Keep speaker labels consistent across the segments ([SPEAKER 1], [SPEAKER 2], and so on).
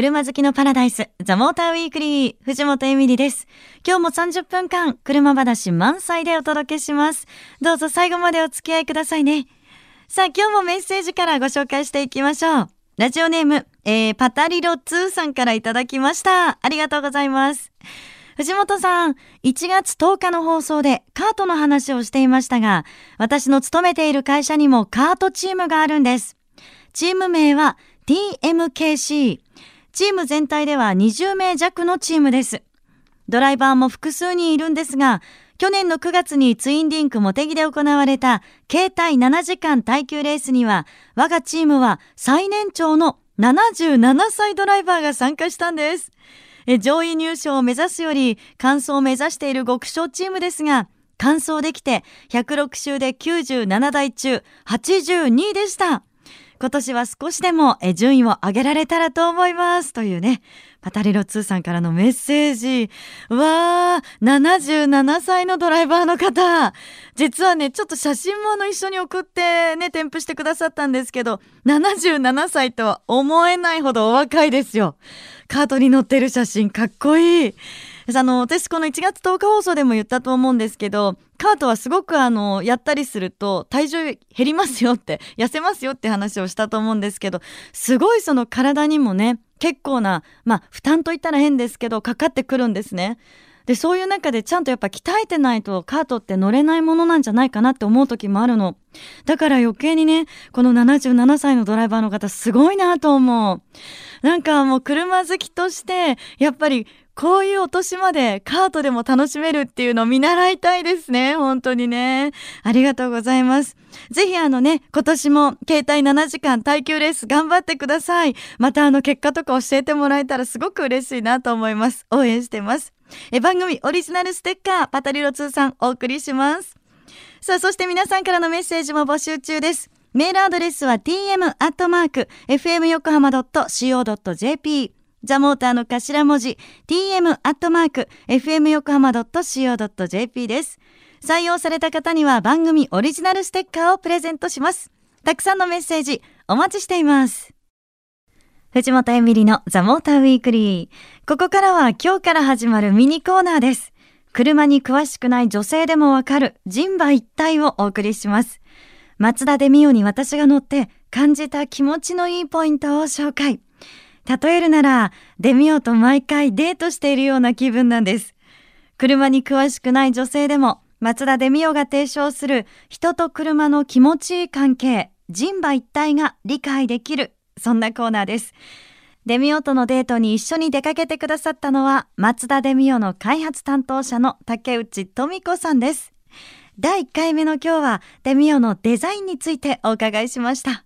[SPEAKER 1] 車好きのパラダイス、ザ・モーターウィークリー、藤本エミリです。今日も30分間、車話満載でお届けします。どうぞ最後までお付き合いくださいね。さあ、今日もメッセージからご紹介していきましょう。ラジオネーム、えー、パタリロ2さんからいただきました。ありがとうございます。藤本さん、1月10日の放送でカートの話をしていましたが、私の勤めている会社にもカートチームがあるんです。チーム名は TMKC。チーム全体では20名弱のチームです。ドライバーも複数人いるんですが、去年の9月にツインリンクモテギで行われた携帯7時間耐久レースには、我がチームは最年長の77歳ドライバーが参加したんです。上位入賞を目指すより、完走を目指している極小チームですが、完走できて106周で97台中82位でした。今年は少しでも順位を上げられたらと思います。というね、パタリロ2さんからのメッセージ。うわー、77歳のドライバーの方。実はね、ちょっと写真もあの一緒に送ってね、添付してくださったんですけど、77歳とは思えないほどお若いですよ。カートに乗ってる写真かっこいい。あの、私この1月10日放送でも言ったと思うんですけど、カートはすごくあの、やったりすると体重減りますよって、痩せますよって話をしたと思うんですけど、すごいその体にもね、結構な、まあ、負担といったら変ですけど、かかってくるんですね。で、そういう中でちゃんとやっぱ鍛えてないとカートって乗れないものなんじゃないかなって思う時もあるの。だから余計にね、この77歳のドライバーの方すごいなと思う。なんかもう車好きとして、やっぱりこういうお年までカートでも楽しめるっていうのを見習いたいですね。本当にね。ありがとうございます。ぜひあのね、今年も携帯7時間耐久レース頑張ってください。またあの結果とか教えてもらえたらすごく嬉しいなと思います。応援してます。え番組オリジナルステッカー、パタリロ2さんお送りします。さあ、そして皆さんからのメッセージも募集中です。メールアドレスは tm.fmyokohama.co.jp ザモーターの頭文字 tm.fmyokohama.co.jp です。採用された方には番組オリジナルステッカーをプレゼントします。たくさんのメッセージお待ちしています。藤本エミリのザ・モーターウィークリー。ここからは今日から始まるミニコーナーです。車に詳しくない女性でもわかる人馬一体をお送りします。松田デミオに私が乗って感じた気持ちのいいポイントを紹介。例えるなら、デミオと毎回デートしているような気分なんです。車に詳しくない女性でも、松田デミオが提唱する人と車の気持ちいい関係、人馬一体が理解できる、そんなコーナーです。デミオとのデートに一緒に出かけてくださったのは、松田デミオの開発担当者の竹内富子さんです。第1回目の今日は、デミオのデザインについてお伺いしました。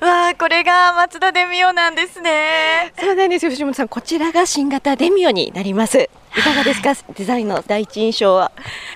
[SPEAKER 1] わあ、これが松田デミオなんですね。
[SPEAKER 2] そうなんですよ、藤本さん。こちらが新型デミオになります。いかがですか、デザインの第一印象は。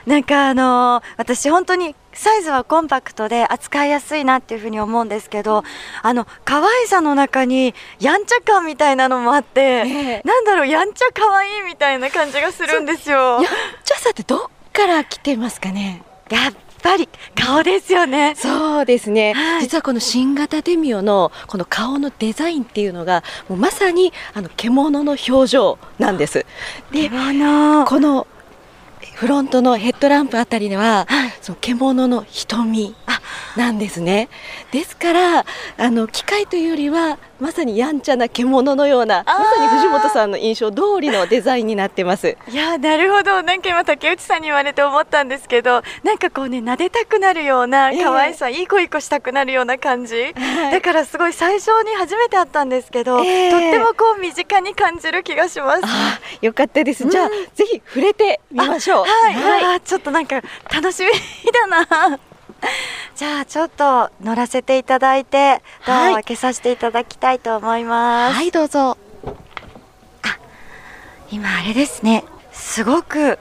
[SPEAKER 1] なんかあのー私本当にサイズはコンパクトで扱いやすいなっていうふうに思うんですけど、あの、可愛さの中にやんちゃ感みたいなのもあって、
[SPEAKER 2] ええ
[SPEAKER 1] なんだろう、やんちゃ可愛いみたいな感じがするんですよ。
[SPEAKER 2] やんちゃさってどっから来てますかね？
[SPEAKER 1] やっぱり顔ですよね。
[SPEAKER 2] そうですね、
[SPEAKER 1] はい
[SPEAKER 2] 実はこの新型デミオのこの顔のデザインっていうのがもうまさにあの獣の表情なんです。でこのフロントのヘッドランプあたりでは、その獣の瞳なんですね。ですからあの機械というよりはまさにやんちゃな獣のようなまさに藤本さんの印象通りのデザインになってます。
[SPEAKER 1] いやなるほどなんか今竹内さんに言われて思ったんですけどなんかこうね撫でたくなるような
[SPEAKER 2] ええ
[SPEAKER 1] 可愛さ、いい子いい子したくなるような感じ、
[SPEAKER 2] はい
[SPEAKER 1] だからすごい最初に初めて会ったんですけど、
[SPEAKER 2] ええ
[SPEAKER 1] とってもこう身近に感じる気がします。
[SPEAKER 2] あーよかったです。
[SPEAKER 1] うん
[SPEAKER 2] じゃあ、ぜひ触れてみましょう。
[SPEAKER 1] はい、あーちょっとなんか楽しみだな。じゃあちょっと乗らせていただいてドアを開けさせていただきたいと思います。
[SPEAKER 2] はい、どうぞ。
[SPEAKER 1] 今あれですね。すごく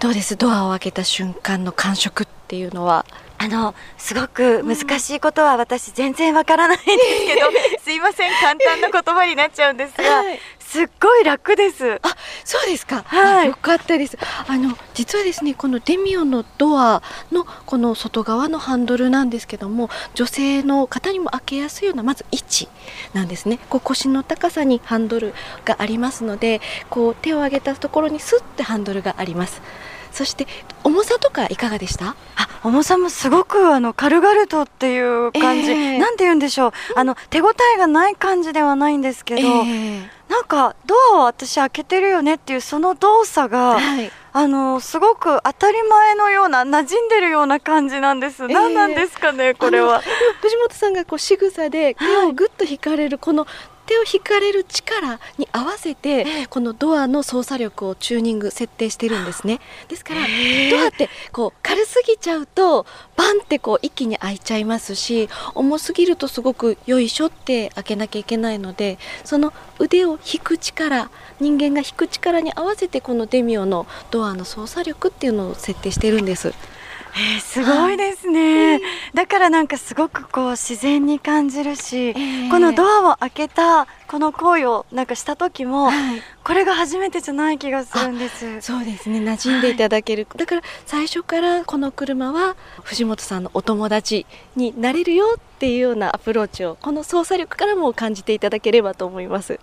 [SPEAKER 2] どうです？ドアを開けた瞬間の感触っていうのは
[SPEAKER 1] あのすごく難しいことは私全然わからないんですけど、すいません簡単な言葉になっちゃうんですが、
[SPEAKER 2] はい
[SPEAKER 1] すっごい楽です。
[SPEAKER 2] あそうですか、
[SPEAKER 1] はい。
[SPEAKER 2] よかったです。あの実はですねこのデミオのドアのこの外側のハンドルなんですけども女性の方にも開けやすいようなまず位置なんですね。こう腰の高さにハンドルがありますのでこう手を上げたところにスッてハンドルがあります。そして重さとかいかがでした？
[SPEAKER 1] あ重さもすごくあの軽々とっていう感じ、
[SPEAKER 2] ええ。
[SPEAKER 1] なんて言うんでしょう。あの手応えがない感じではないんですけど、
[SPEAKER 2] え
[SPEAKER 1] なんかドアを私開けてるよねっていうその動作
[SPEAKER 2] え
[SPEAKER 1] が、
[SPEAKER 2] はい。
[SPEAKER 1] あのすごく当たり前のような馴染んでるような感じなんです、
[SPEAKER 2] え
[SPEAKER 1] 何なんですかねこれは。
[SPEAKER 2] 藤本さんがこう仕草で手をぐっと引かれるこの手を引かれる力に合わせてこのドアの操作力をチューニング設定してるんですね。ですからドアってこう軽すぎちゃうとバンってこう一気に開いちゃいますし重すぎるとすごくよいしょって開けなきゃいけないのでその腕を引く力人間が引く力に合わせてこのデミオのドアの操作力っていうのを設定してるんです。
[SPEAKER 1] えーすごいですね、だからなんかすごくこう自然に感じるし、このドアを開けたこの行為をなんかした時も、
[SPEAKER 2] はい。
[SPEAKER 1] これが初めてじゃない気がするんです。
[SPEAKER 2] そうですね。馴染んでいただける、だから最初からこの車は藤本さんのお友達になれるよっていうようなアプローチをこの操作力からも感じていただければと思います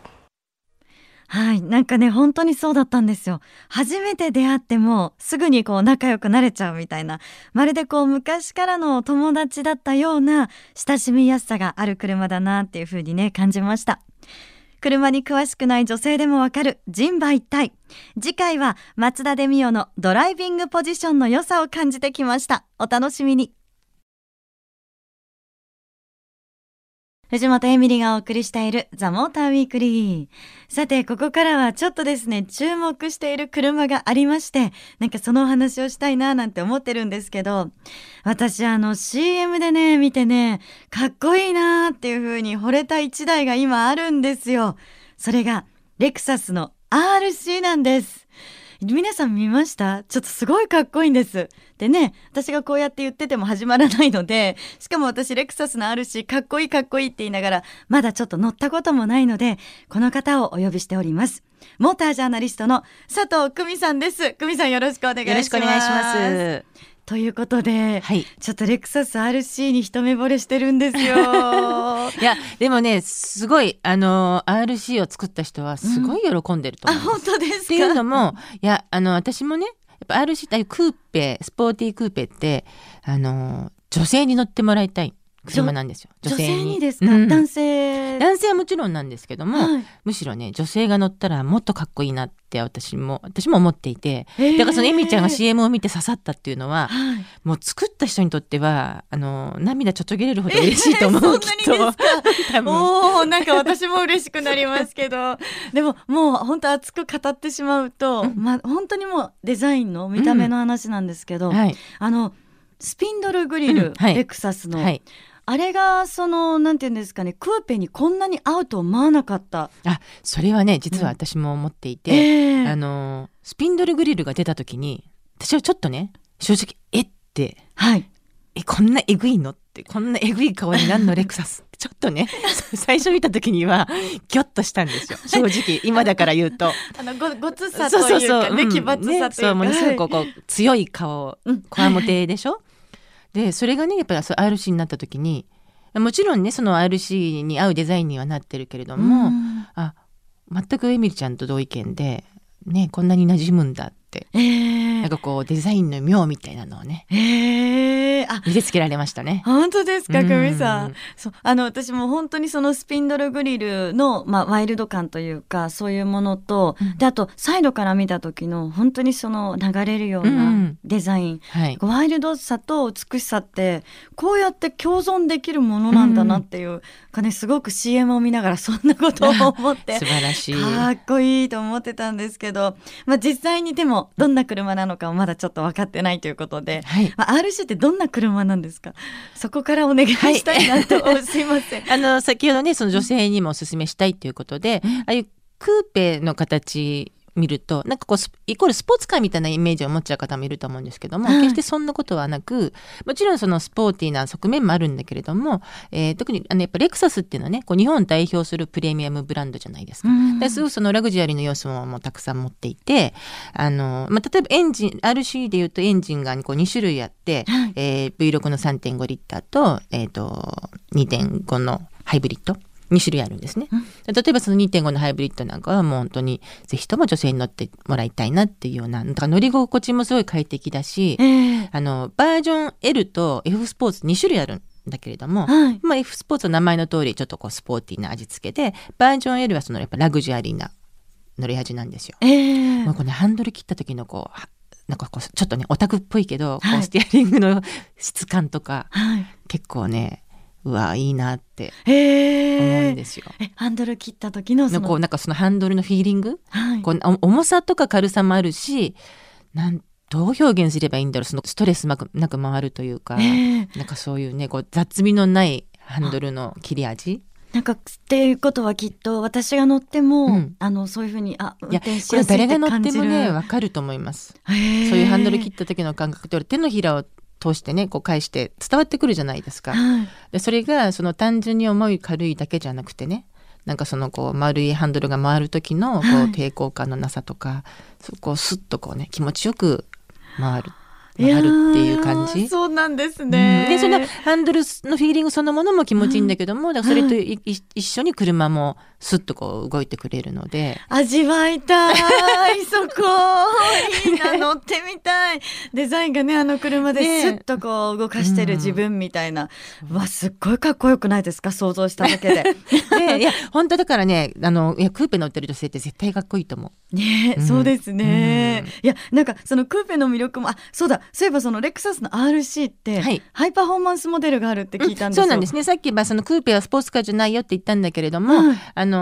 [SPEAKER 1] はい。なんかね本当にそうだったんですよ。初めて出会ってもすぐにこう仲良くなれちゃうみたいな。まるでこう昔からの友達だったような親しみやすさがある車だなっていう風にね感じました。車に詳しくない女性でもわかる人馬一体。次回は松田デミオのドライビングポジションの良さを感じてきました。お楽しみに。藤本エミリがお送りしているザ・モーターウィークリー。さて、ここからはちょっとですね、注目している車がありまして、なんかそのお話をしたいななんて思ってるんですけど、私あの CM でね、見てね、かっこいいなーっていう風に惚れた一台が今あるんですよ。それが、レクサスの RC なんです。皆さん見ました？ちょっとすごいかっこいいんです。でね、私がこうやって言ってても始まらないので、しかも私レクサスのあるし、かっこいいかっこいいって言いながら、まだちょっと乗ったこともないので、この方をお呼びしております。モータージャーナリストの佐藤久美さんです。久美さんよろしくお願いします。
[SPEAKER 3] よろしくお願いします。
[SPEAKER 1] ということで、
[SPEAKER 3] はい。
[SPEAKER 1] ちょっとレクサス RC に一目惚れしてるんですよ。
[SPEAKER 3] いや、でもね、すごい、あの、RC を作った人はすごい喜んでると
[SPEAKER 1] あ、
[SPEAKER 3] 思う。
[SPEAKER 1] 本当ですか？
[SPEAKER 3] っていうのも、いや、あの、私もね、やっぱ RC ってクーペ、スポーティークーペって、あの、女性に乗ってもらいたい車なんですよ。
[SPEAKER 1] 女性に。ですか、
[SPEAKER 3] うん。
[SPEAKER 1] 男性。
[SPEAKER 3] 男性はもちろんなんですけども、
[SPEAKER 1] はい。
[SPEAKER 3] むしろね、女性が乗ったらもっとかっこいいなって私も、私も思っていて、
[SPEAKER 1] へー。
[SPEAKER 3] だからそのエミちゃんが CM を見て刺さったっていうのは、
[SPEAKER 1] はい。
[SPEAKER 3] もう作った人にとっては、あの、涙ちょっとげれるほど嬉しいと思う、
[SPEAKER 1] えー
[SPEAKER 3] きっと。
[SPEAKER 1] なんか私も嬉しくなりますけど、でももう本当熱く語ってしまうと、
[SPEAKER 3] うん。
[SPEAKER 1] まあ本当にもうデザインの見た目の話なんですけど、
[SPEAKER 3] はい。
[SPEAKER 1] あのスピンドルグリル、レクサスの、
[SPEAKER 3] はい。
[SPEAKER 1] あれがそのなんていうんですかね、クーペにこんなに合うと思わなかった。
[SPEAKER 3] あ、それはね、実は私も思っていて、
[SPEAKER 1] ええ
[SPEAKER 3] あの、スピンドルグリルが出た時に、私はちょっとね、正直、えって、
[SPEAKER 1] はい。
[SPEAKER 3] え、こんなえぐいのって、こんなえぐい顔になんのレクサス ちょっとね、最初見た時には、ギョッとしたんですよ。正直、今だから言うと。
[SPEAKER 1] あのごごつさというかね、
[SPEAKER 3] うん
[SPEAKER 1] 奇抜さというか、
[SPEAKER 3] ねそう、ものすごくこうこう強い顔、
[SPEAKER 1] うん
[SPEAKER 3] こわもてでしょ、で、それがね、やっぱり RC になった時に、もちろんね、その RC に合うデザインにはなってるけれども、
[SPEAKER 1] うん。
[SPEAKER 3] あ、全くエミリちゃんと同意見で、ね、こんなに馴染むんだって、
[SPEAKER 1] ええ
[SPEAKER 3] なんかこうデザインの妙みたいなのをね、
[SPEAKER 1] ええあ
[SPEAKER 3] 見せつけられましたね。
[SPEAKER 1] 本当ですか、
[SPEAKER 3] うん
[SPEAKER 1] 久美さん。そう、あの、私も本当にそのスピンドルグリルの、まあ、ワイルド感というか、そういうものと、
[SPEAKER 3] うん
[SPEAKER 1] で、あと、サイドから見た時の、本当にその流れるよう
[SPEAKER 3] う
[SPEAKER 1] なんデザイン。
[SPEAKER 3] はい。
[SPEAKER 1] ワイルドさと美しさって、こうやって共存できるものなんだなっていう、かね、すごく CM を見ながらそんなことを思って
[SPEAKER 3] 素。晴らしい。
[SPEAKER 1] かっこいいと思ってたんですけど、まあ、実際にでもどんな車なのかはまだちょっと分かってないということで、
[SPEAKER 3] はい。
[SPEAKER 1] まあ、RC ってどんな車なんですか？そこからお願いしたいなと、すいません。
[SPEAKER 3] あの先ほどねその女性にもお勧めしたいということで、
[SPEAKER 1] うん
[SPEAKER 3] ああいうクーペの形見るとなんかこうスイコールスポーツカーみたいなイメージを持っちゃう方もいると思うんですけども、
[SPEAKER 1] はい。
[SPEAKER 3] 決してそんなことはなくもちろんそのスポーティーな側面もあるんだけれども、えー特にあのやっぱレクサスっていうのはねこう日本を代表するプレミアムブランドじゃないですか。
[SPEAKER 1] うん。
[SPEAKER 3] ですごくそのラグジュアリーの要素ももうたくさん持っていてあの、まあ、例えばエンジン RC でいうとエンジンがこう2種類あって、
[SPEAKER 1] はい。
[SPEAKER 3] えー V6 の3.5リッターと,、えー、と2.5のハイブリッド2種類あるんですね。例えばその2.5のハイブリッドなんかはもう本当にぜひとも女性に乗ってもらいたいなっていうようななんか乗り心地もすごい快適だし
[SPEAKER 1] ええ
[SPEAKER 3] あのバージョン L と F スポーツ2種類あるんだけれども、
[SPEAKER 1] はい。
[SPEAKER 3] まあ、F スポーツの名前の通りちょっとこうスポーティーな味付けでバージョン L はそのやっぱラグジュアリーな乗り味なんですよ。
[SPEAKER 1] ええ
[SPEAKER 3] もうこれねハンドル切った時のこうはなんかこうちょっとねオタクっぽいけど、こ
[SPEAKER 1] はい
[SPEAKER 3] うステアリングの質感とか
[SPEAKER 1] はい。
[SPEAKER 3] 結構ねうわいいなって
[SPEAKER 1] え
[SPEAKER 3] 思うん
[SPEAKER 1] え
[SPEAKER 3] ですよ。
[SPEAKER 1] え、ハンドル切った時のその、
[SPEAKER 3] こうなんかそのハンドルのフィーリング？
[SPEAKER 1] はい。
[SPEAKER 3] こうお重さとか軽さもあるしなんどう表現すればいいんだろう？そのストレスなくなく回るというか、
[SPEAKER 1] ええ
[SPEAKER 3] なんかそういうねこう雑味のないハンドルの切れ味？
[SPEAKER 1] なんかっていうことはきっと私が乗っても、
[SPEAKER 3] うん。
[SPEAKER 1] あのそういうふうにあ運
[SPEAKER 3] いや
[SPEAKER 1] 転しやすいって
[SPEAKER 3] 誰が乗って
[SPEAKER 1] 感じる
[SPEAKER 3] もねわかると思います。そういうハンドル切った時の感覚って俺手のひらを通してねこう返して伝わってくるじゃないですか。
[SPEAKER 1] はい
[SPEAKER 3] でそれがその単純に重い軽いだけじゃなくてねなんかそのこう丸いハンドルが回る時のこう抵抗感のなさとか、そこをスッとこうね気持ちよく回る
[SPEAKER 1] や
[SPEAKER 3] 回るっていう感じ。
[SPEAKER 1] そうなんです
[SPEAKER 3] うん
[SPEAKER 1] ね、
[SPEAKER 3] でそのハンドルのフィーリングそのものも気持ちいいんだけども、だからそれといい一緒に車もスッとこう動いてくれるので、
[SPEAKER 1] 味わいたい。そこ。いいな乗ってみたい。デザインがねあの車で
[SPEAKER 3] ね
[SPEAKER 1] スッとこう動かしてる自分みたいな、うわすっごいかっこよくないですか？想像しただけで。
[SPEAKER 3] で いや本当だからねあのいやクーペ乗ってる女性って絶対かっこいいと思う。
[SPEAKER 1] ね、
[SPEAKER 3] うん。
[SPEAKER 1] そうですね、
[SPEAKER 3] うん。
[SPEAKER 1] いやなんかそのクーペの魅力もあそうだ。そういえばそのレクサスの RC って、
[SPEAKER 3] はい。
[SPEAKER 1] ハイパフォーマンスモデルがあるって聞いたんですよ、
[SPEAKER 3] そうなんですね。さっきまあそのクーペはスポーツカーじゃないよって言ったんだけれども、
[SPEAKER 1] はい
[SPEAKER 3] あの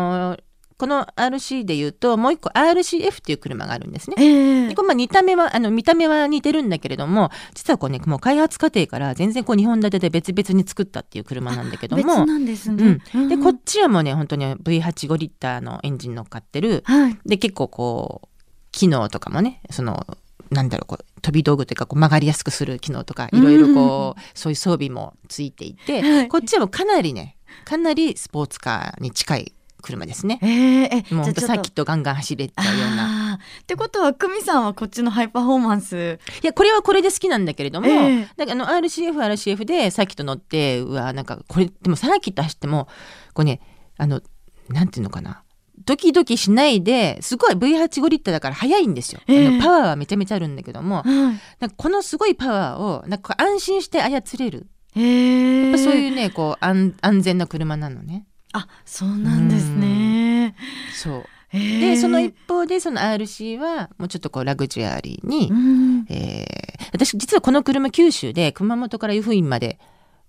[SPEAKER 3] この RC で言うともう一個 RCF っていう車があるんですね。
[SPEAKER 1] ええ。
[SPEAKER 3] でこれまあ見た目はあの見た目は似てるんだけれども実はこうねもう開発過程から全然こう2本立てで別々に作ったっていう車なんだけど
[SPEAKER 1] 別
[SPEAKER 3] も、
[SPEAKER 1] なんですね、
[SPEAKER 3] うん、でこっ
[SPEAKER 1] ち
[SPEAKER 3] ちはもうね本当に V85 リッターのエンジン乗っかってる。
[SPEAKER 1] はい。
[SPEAKER 3] で結構こう機能とかもねそのなんだろうこう飛び道具というかこう曲がりやすくする機能とかいろいろこう、そういう装備もついていて、
[SPEAKER 1] はい。
[SPEAKER 3] こっちはもうかなりねかなりスポーツカーに近い車ですね。
[SPEAKER 1] えー、え
[SPEAKER 3] もうサーキットガンガン走れちゃうような。
[SPEAKER 1] ってことは久美さんはこっちのハイパフォーマンス。
[SPEAKER 3] いやこれはこれで好きなんだけれども、
[SPEAKER 1] ええ。
[SPEAKER 3] だからあの RCF RCF でサーキット乗ってうわなんかこれでもサーキット走ってもこうねあのなんていうのかな。ドキドキしないですごい V85 リッターだから速いんですよ、
[SPEAKER 1] ええ。
[SPEAKER 3] あのパワーはめちゃめちゃあるんだけども
[SPEAKER 1] はい。
[SPEAKER 3] なんかこのすごいパワーをなんか安心して操れる、
[SPEAKER 1] えー、
[SPEAKER 3] そういうねこう安安全な車なのね
[SPEAKER 1] あそうなんですね。
[SPEAKER 3] そう。
[SPEAKER 1] えー。
[SPEAKER 3] でその一方でその RC はもうちょっとこうラグジュアリーに、
[SPEAKER 1] うん。
[SPEAKER 3] えー私実はこの車九州で熊本から湯布院まで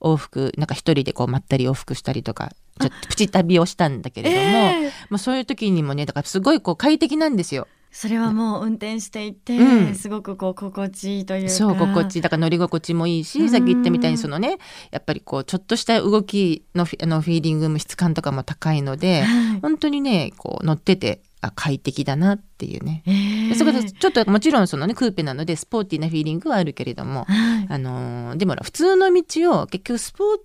[SPEAKER 3] 往復なんか一人でこうまったり往復したりとかちょっとプチ旅をしたんだけれども、
[SPEAKER 1] えー。
[SPEAKER 3] もうそういう時にもねだからすごいこう快適なんですよ。
[SPEAKER 1] それはもう運転していて、
[SPEAKER 3] うん。
[SPEAKER 1] すごくこう心地いいというか。
[SPEAKER 3] そう心地いいだか。ら乗り心地もいいし、
[SPEAKER 1] うん。
[SPEAKER 3] さっき言ったみたいにそのねやっぱりこうちょっとした動きのフィあのフィーリングも質感とかも高いので
[SPEAKER 1] はい。
[SPEAKER 3] 本当にねこう乗っててあ快適だなっていうね。
[SPEAKER 1] えー。
[SPEAKER 3] でそこでちょっともちろんそのねクーペなのでスポーティーなフィーリングはあるけれども、
[SPEAKER 1] はい。
[SPEAKER 3] あのーでも普通の道を結局スポー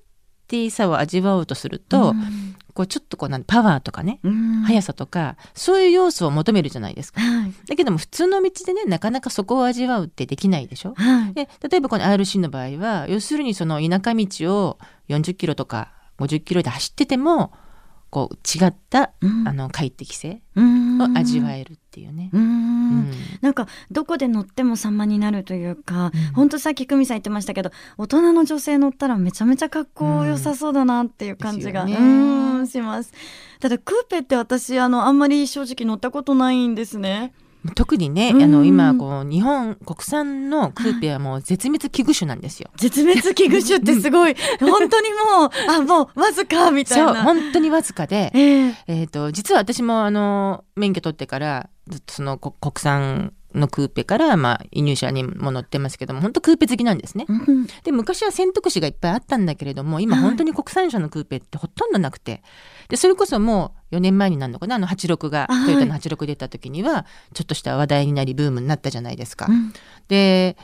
[SPEAKER 3] ティーさを味わおうとすると、
[SPEAKER 1] うん
[SPEAKER 3] こうちょっとこうなんパワーとかね、
[SPEAKER 1] うん
[SPEAKER 3] 速さとかそういう要素を求めるじゃないですか。
[SPEAKER 1] はい
[SPEAKER 3] だけども普通の道でねなかなかそこを味わうってできないでしょ。
[SPEAKER 1] はい
[SPEAKER 3] で例えばこの RC の場合は要するにその田舎道を40キロとか50キロで走っててもこう違った、
[SPEAKER 1] うん。
[SPEAKER 3] あの快適性
[SPEAKER 1] うん。
[SPEAKER 3] を味わえるっていうね。
[SPEAKER 1] うん。
[SPEAKER 3] うん。
[SPEAKER 1] なんかどこで乗っても様になるというか、
[SPEAKER 3] うん。
[SPEAKER 1] ほんとさっき久美さん言ってましたけど大人の女性乗ったらめちゃめちゃかっこよさそうだなっていう感じが、う
[SPEAKER 3] ね。
[SPEAKER 1] んします。ただクーペって私あのあんまり正直乗ったことないんですね
[SPEAKER 3] 特にね、
[SPEAKER 1] うん。
[SPEAKER 3] あの今こう日本国産のクーペはもう絶滅危惧種なんですよ。
[SPEAKER 1] 絶滅危惧種ってすごい。本当にもうあもうわずかみたい
[SPEAKER 3] そう
[SPEAKER 1] な
[SPEAKER 3] 本当にわずかで、
[SPEAKER 1] ええ。
[SPEAKER 3] えー、と実は私もあの免許取ってからずっとそのこ国産のクーペから、まあ、輸入車にも乗ってますけども本当クーペ好きなんですね。
[SPEAKER 1] うん
[SPEAKER 3] で昔は選択肢がいっぱいあったんだけれども今
[SPEAKER 1] はい
[SPEAKER 3] 本当に国産車のクーペってほとんどなくてでそれこそもう4年前になるのかなあの86が、
[SPEAKER 1] はい
[SPEAKER 3] トヨタの86出た時にはちょっとした話題になりブームになったじゃないですか。
[SPEAKER 1] うん
[SPEAKER 3] で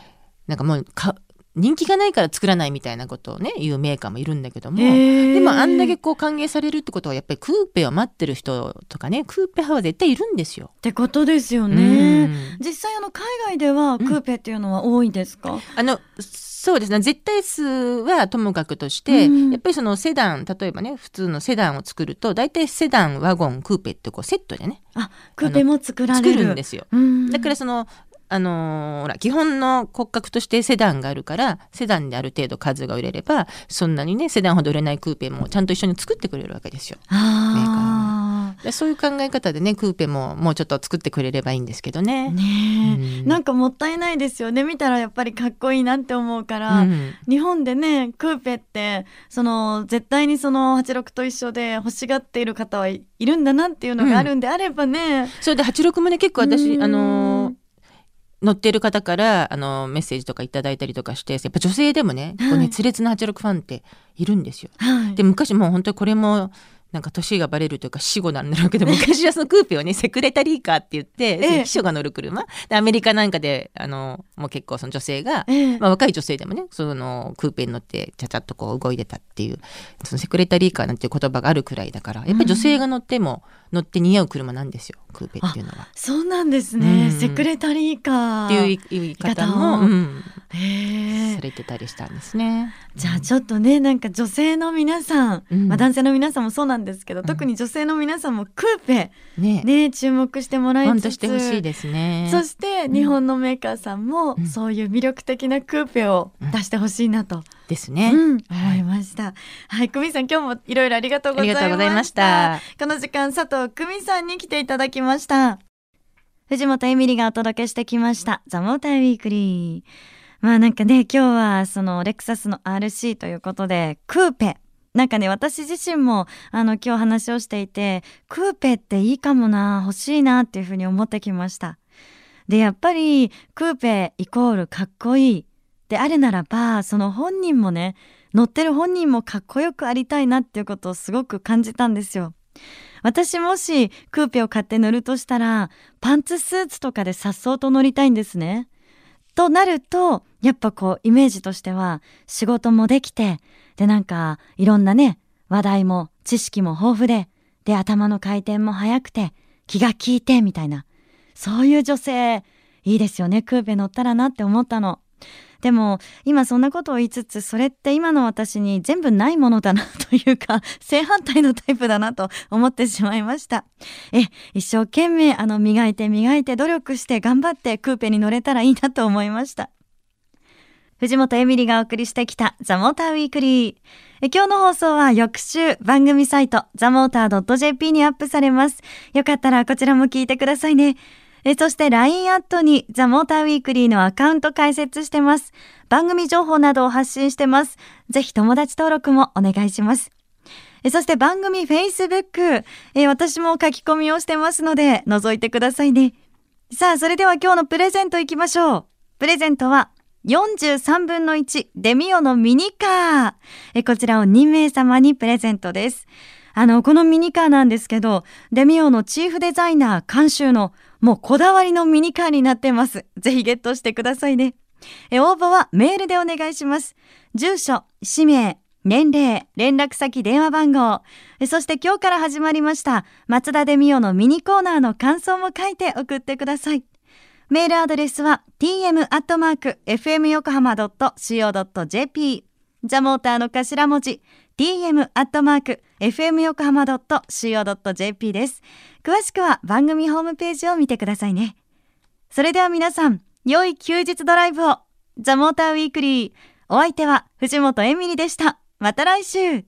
[SPEAKER 3] なんかもうか人気がないから作らないみたいなことをね言うメーカーもいるんだけども。でもあんだけこう歓迎されるってことはやっぱりクーペを待ってる人とかねクーペ派は絶対いるんですよ。
[SPEAKER 1] ってことですよ
[SPEAKER 3] う
[SPEAKER 1] ね。
[SPEAKER 3] ん
[SPEAKER 1] 実際あの海外ではクーペっていうのは多いですか、
[SPEAKER 3] あのそうですね絶対数はともかくとして、
[SPEAKER 1] うん
[SPEAKER 3] やっぱりそのセダン例えばね普通のセダンを作ると大体セダンワゴンクーペってこうセットでね
[SPEAKER 1] あクーペも作られ
[SPEAKER 3] 作
[SPEAKER 1] る
[SPEAKER 3] るんですよ。
[SPEAKER 1] うん
[SPEAKER 3] だからそのあのーほら基本の骨格としてセダンがあるからセダンである程度数が売れればそんなにねセダンほど売れないクーペもちゃんと一緒に作ってくれるわけですよ。
[SPEAKER 1] あ
[SPEAKER 3] でそういう考え方でねクーペももうちょっと作ってくれればいいんですけど
[SPEAKER 1] あ
[SPEAKER 3] ね。
[SPEAKER 1] ねえ、
[SPEAKER 3] うん。
[SPEAKER 1] なんかもったいないですよね。見たらやっぱりかっこいいなって思うから、
[SPEAKER 3] うん。
[SPEAKER 1] 日本でねクーペってその絶対にその86と一緒で欲しがっている方はいいるんだなっていうのがあるんであればね、
[SPEAKER 3] それで86もね結構私
[SPEAKER 1] うん。
[SPEAKER 3] あのー乗っている方からあのメッセージとかいただいたりとかしてやっぱ女性でもね、
[SPEAKER 1] はい。
[SPEAKER 3] こう熱烈な86ファンっているんですよ。
[SPEAKER 1] はい。
[SPEAKER 3] で昔もう本当にこれもなんか年がバレるというか死後なんだろうけど 昔はそのクーペをねセクレタリーカーって言って、
[SPEAKER 1] ええ。
[SPEAKER 3] 秘書が乗る車。でアメリカなんかであのもう結構その女性が、
[SPEAKER 1] ええ。
[SPEAKER 3] まあ、若い女性でもねそのクーペに乗ってちゃちゃっとこう動いてたっていうそのセクレタリーカーなんていう言葉があるくらいだからやっぱり女性が乗っても乗って似合う車なんですよ。クーペっていうのは。
[SPEAKER 1] そうなんですね、
[SPEAKER 3] うん。
[SPEAKER 1] セクレタリーカー。
[SPEAKER 3] っていう言い方も、されてたりしたんですね。
[SPEAKER 1] じゃあちょっとねなんか女性の皆さん、
[SPEAKER 3] うん。
[SPEAKER 1] まあ、男性の皆さんもそうなんですけど、
[SPEAKER 3] ん。
[SPEAKER 1] 特に女性の皆さんもクーペ
[SPEAKER 3] ね。
[SPEAKER 1] ね注目してもらい
[SPEAKER 3] 本
[SPEAKER 1] つつ
[SPEAKER 3] 当してほしいですね。
[SPEAKER 1] そして日本のメーカーさんも
[SPEAKER 3] うん。
[SPEAKER 1] そういう魅力的なクーペを出してほしいなと、
[SPEAKER 3] ですね。
[SPEAKER 1] うん、思いました。はい、久美さん今日もいろいろありがとうございました。
[SPEAKER 3] ありがとうございました
[SPEAKER 1] この時間佐藤久美さんに来ていただきました。藤本エミリがお届けしてきましたザモーターウィークリー。まあなんかね今日はそのレクサスの RC ということでクーペなんかね私自身もあの今日話をしていてクーペっていいかもな欲しいなっていうふうに思ってきました。でやっぱりクーペイコールかっこいいであるならばその本人もね乗ってる本人もかっこよくありたいなっていうことをすごく感じたんですよ。私もしクーペを買って乗るとしたらパンツスーツとかで颯爽と乗りたいんですね。となるとやっぱこうイメージとしては仕事もできてでなんかいろんなね話題も知識も豊富でで頭の回転も速くて気が利いてみたいなそういう女性いいですよねクーペ乗ったらなって思ったの。でも今そんなことを言いつつそれって今の私に全部ないものだなというか 正反対のタイプだなと思ってしまいました。え一生懸命あの磨いて磨いて努力して頑張ってクーペに乗れたらいいなと思いました。藤本エミリがお送りしてきたザ・モーターウィークリーえ今日の放送は翌週番組サイトザ・モーター .jp にアップされます。よかったらこちらも聞いてくださいね。えそして LINE アットにザ・モーターウィークリーのアカウント開設してます。番組情報などを発信してます。ぜひ友達登録もお願いします。えそして番組 Facebook、え私も書き込みをしてますので覗いてくださいね。さあ、それでは今日のプレゼントいきましょう。プレゼントは43分の1デミオのミニカー。えこちらを2名様にプレゼントです。あの、このミニカーなんですけど、デミオのチーフデザイナー監修のもうこだわりのミニカーになってます。ぜひゲットしてくださいね。え応募はメールでお願いします。住所、氏名、年齢、連絡先、電話番号。そして今日から始まりました、松田デミオのミニコーナーの感想も書いて送ってください。メールアドレスは tm.fmyokohama.co.jp ザモーターの頭文字 tm.fmyokohama.co.jp FM 横浜 .co.jp です。詳しくは番組ホームページを見てくださいね。それでは皆さん、良い休日ドライブをザ・モーターウィークリー。お相手は藤本エミリでした。また来週